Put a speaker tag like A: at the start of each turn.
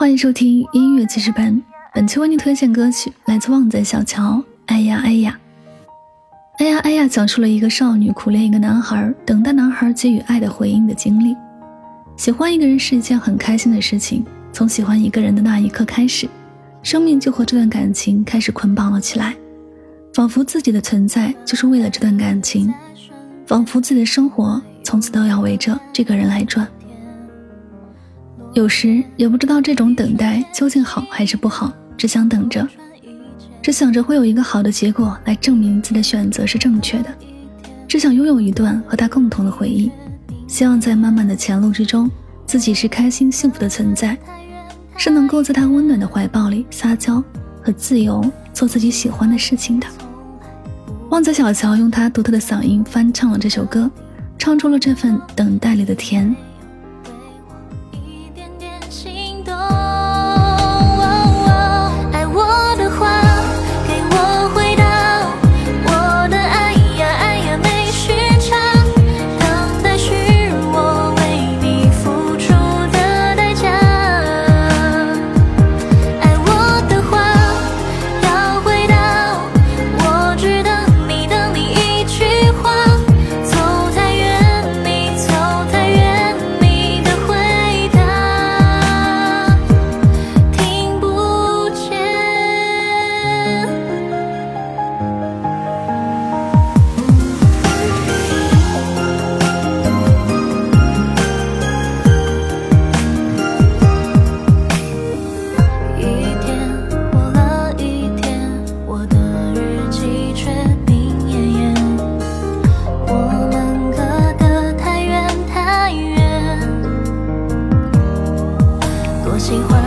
A: 欢迎收听音乐记事本。本期为您推荐歌曲来自旺仔小乔。哎呀哎呀，哎呀哎呀，讲述了一个少女苦恋一个男孩，等待男孩给予爱的回应的经历。喜欢一个人是一件很开心的事情，从喜欢一个人的那一刻开始，生命就和这段感情开始捆绑了起来，仿佛自己的存在就是为了这段感情，仿佛自己的生活从此都要围着这个人来转。有时也不知道这种等待究竟好还是不好，只想等着，只想着会有一个好的结果来证明自己的选择是正确的，只想拥有一段和他共同的回忆，希望在漫漫的前路之中，自己是开心幸福的存在，是能够在他温暖的怀抱里撒娇和自由做自己喜欢的事情的。旺仔小乔用他独特的嗓音翻唱了这首歌，唱出了这份等待里的甜。watching 喜欢。